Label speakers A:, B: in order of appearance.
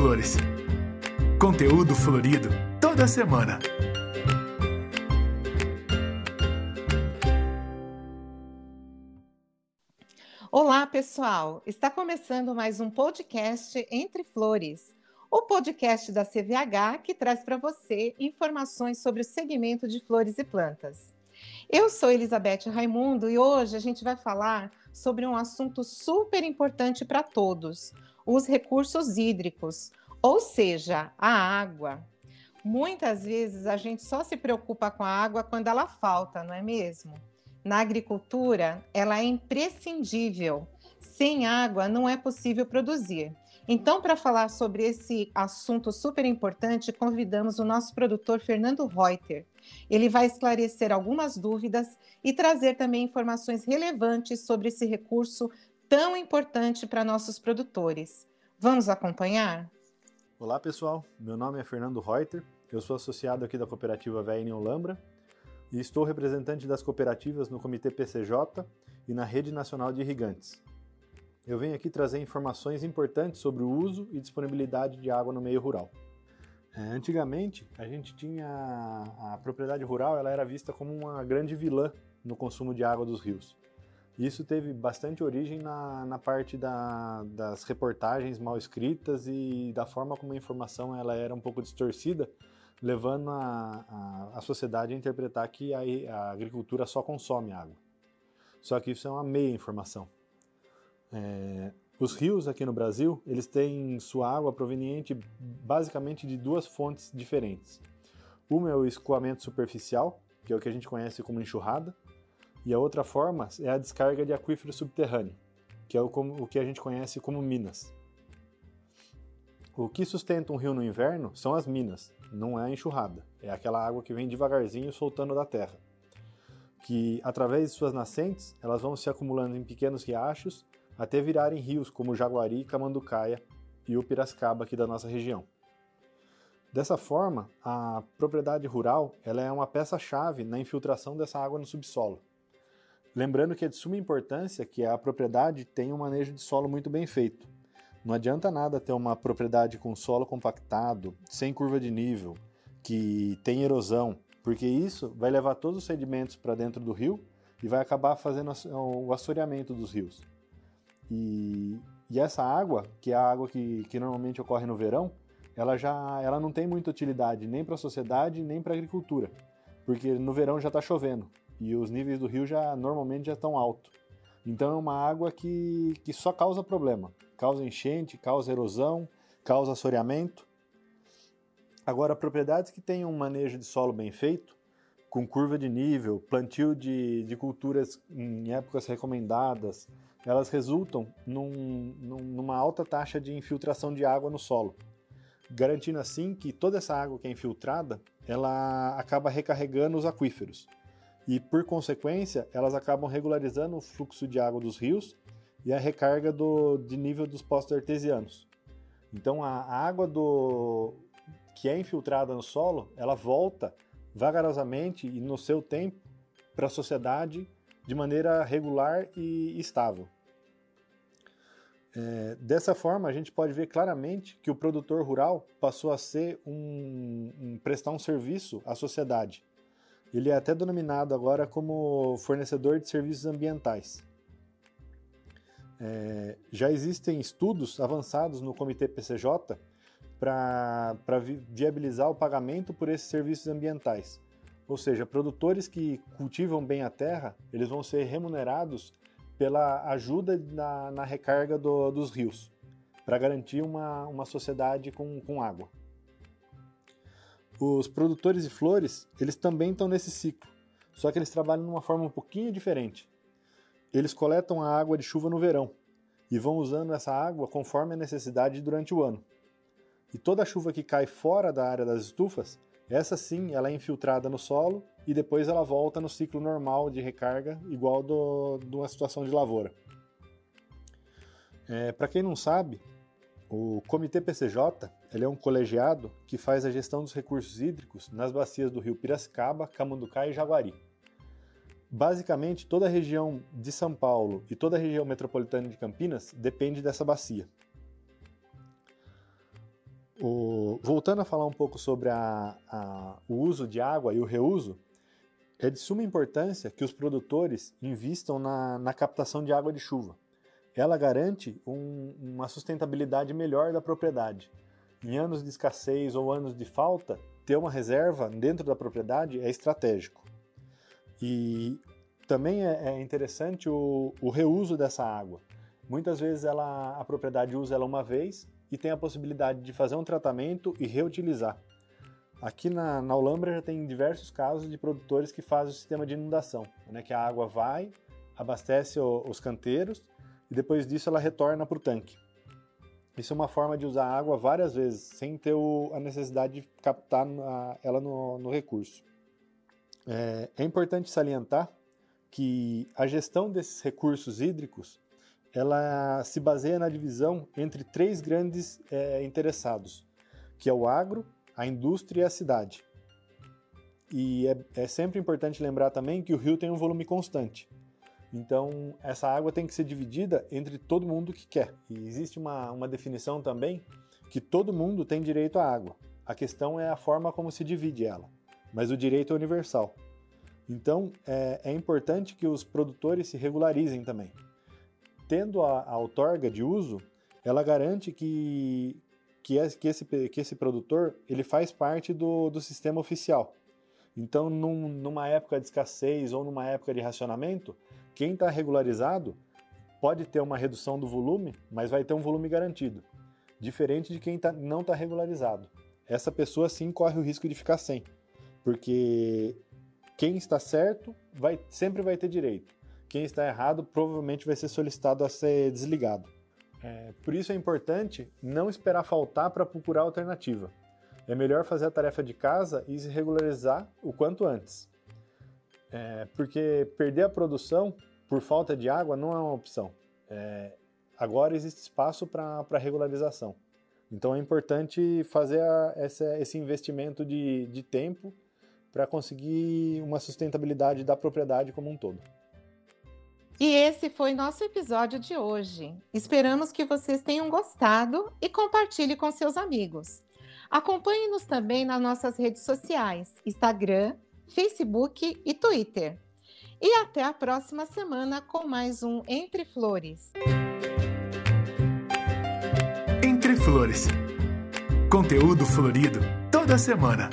A: Flores. Conteúdo florido toda semana.
B: Olá, pessoal! Está começando mais um podcast Entre Flores, o podcast da CVH que traz para você informações sobre o segmento de flores e plantas. Eu sou Elizabeth Raimundo e hoje a gente vai falar sobre um assunto super importante para todos: os recursos hídricos, ou seja, a água. Muitas vezes a gente só se preocupa com a água quando ela falta, não é mesmo? Na agricultura, ela é imprescindível. Sem água não é possível produzir. Então, para falar sobre esse assunto super importante, convidamos o nosso produtor Fernando Reuter. Ele vai esclarecer algumas dúvidas e trazer também informações relevantes sobre esse recurso tão importante para nossos produtores. Vamos acompanhar?
C: Olá, pessoal. Meu nome é Fernando Reuter. Eu sou associado aqui da cooperativa VN Olambra e estou representante das cooperativas no Comitê PCJ e na Rede Nacional de Irrigantes. Eu venho aqui trazer informações importantes sobre o uso e disponibilidade de água no meio rural. É, antigamente, a gente tinha a propriedade rural, ela era vista como uma grande vilã no consumo de água dos rios. Isso teve bastante origem na, na parte da, das reportagens mal escritas e da forma como a informação ela era um pouco distorcida, levando a, a, a sociedade a interpretar que a, a, agricultura só consome água. Só que isso é uma meia informação. É, os rios aqui no Brasil, eles têm sua água proveniente basicamente de duas fontes diferentes. Uma é o escoamento superficial, que é o que a gente conhece como enxurrada, e a outra forma é a descarga de aquífero subterrâneo, que é o, o que a gente conhece como minas. O que sustenta um rio no inverno são as minas, não é a enxurrada. É aquela água que vem devagarzinho soltando da terra. Que, através de suas nascentes, elas vão se acumulando em pequenos riachos até virarem rios como Jaguari, Camanducaia e o Piracicaba aqui da nossa região. Dessa forma, a propriedade rural ela é uma peça-chave na infiltração dessa água no subsolo. Lembrando que é de suma importância que a propriedade tenha um manejo de solo muito bem feito. Não adianta nada ter uma propriedade com solo compactado, sem curva de nível, que tem erosão, porque isso vai levar todos os sedimentos para dentro do rio e vai acabar fazendo o assoreamento dos rios. E, e essa água, que é a água que, que normalmente ocorre no verão, ela já ela não tem muita utilidade nem para a sociedade nem para a agricultura, porque no verão já está chovendo e os níveis do rio já normalmente já estão altos. Então é uma água que, que só causa problema, causa enchente, causa erosão, causa assoreamento. Agora, propriedades que tenham um manejo de solo bem feito, com curva de nível, plantio de, de culturas em épocas recomendadas, elas resultam num, numa alta taxa de infiltração de água no solo, garantindo assim que toda essa água que é infiltrada, ela acaba recarregando os aquíferos. E por consequência, elas acabam regularizando o fluxo de água dos rios e a recarga do, de nível dos postos artesianos. Então a, água do, que é infiltrada no solo, ela volta vagarosamente e no seu tempo para a sociedade de maneira regular e estável. É, dessa forma, a gente pode ver claramente que o produtor rural passou a ser um, um, prestar um serviço à sociedade. Ele é até denominado agora como fornecedor de serviços ambientais. É, já existem estudos avançados no Comitê PCJ para viabilizar o pagamento por esses serviços ambientais. Ou seja, produtores que cultivam bem a terra, eles vão ser remunerados pela ajuda na, na recarga do, dos rios, para garantir uma, uma sociedade com, com água. Os produtores de flores, eles também estão nesse ciclo, só que eles trabalham de uma forma um pouquinho diferente. Eles coletam a água de chuva no verão e vão usando essa água conforme a necessidade durante o ano. E toda a chuva que cai fora da área das estufas, essa sim, ela é infiltrada no solo e depois ela volta no ciclo normal de recarga, igual do, de uma situação de lavoura. É, Para quem não sabe, o Comitê PCJ ele é um colegiado que faz a gestão dos recursos hídricos nas bacias do rio Piracicaba, Camanducá e Jaguari. Basicamente, toda a região de São Paulo e toda a região metropolitana de Campinas depende dessa bacia. O, voltando a falar um pouco sobre a, a, o uso de água e o reuso, é de suma importância que os produtores invistam na, na captação de água de chuva. Ela garante um, uma sustentabilidade melhor da propriedade. Em anos de escassez ou anos de falta, ter uma reserva dentro da propriedade é estratégico. E também é, é interessante o, o reuso dessa água. Muitas vezes ela, a propriedade usa ela uma vez e tem a possibilidade de fazer um tratamento e reutilizar. Aqui na, na Olambra já tem diversos casos de produtores que fazem o sistema de inundação, né, que a água vai, abastece o, os canteiros e depois disso ela retorna para o tanque. Isso é uma forma de usar água várias vezes, sem ter o, a necessidade de captar a, ela no, no recurso. É, é importante salientar que a gestão desses recursos hídricos ela se baseia na divisão entre três grandes é, interessados, que é o agro, a indústria e a cidade. E é, é, sempre importante lembrar também que o rio tem um volume constante. Então, essa água tem que ser dividida entre todo mundo que quer. E existe uma, uma definição também que todo mundo tem direito à água. A questão é a forma como se divide ela, mas o direito é universal. Então, é, é importante que os produtores se regularizem também tendo a, a outorga de uso, ela garante que, que, esse, que esse produtor ele faz parte do, do sistema oficial. Então, num, numa época de escassez ou numa época de racionamento, quem está regularizado pode ter uma redução do volume, mas vai ter um volume garantido, diferente de quem tá, não está regularizado. Essa pessoa sim corre o risco de ficar sem, porque quem está certo vai, sempre vai ter direito quem está errado provavelmente vai ser solicitado a ser desligado. É, por isso é importante não esperar faltar para procurar alternativa. É melhor fazer a tarefa de casa e se regularizar o quanto antes. É, porque perder a produção por falta de água não é uma opção. É, agora existe espaço para regularização. Então é importante fazer a, essa, esse investimento de, de tempo para conseguir uma sustentabilidade da propriedade como um todo.
B: E esse foi nosso episódio de hoje. Esperamos que vocês tenham gostado e compartilhe com seus amigos. Acompanhe-nos também nas nossas redes sociais: Instagram, Facebook e Twitter. E até a próxima semana com mais um Entre Flores.
A: Entre Flores. Conteúdo florido toda semana.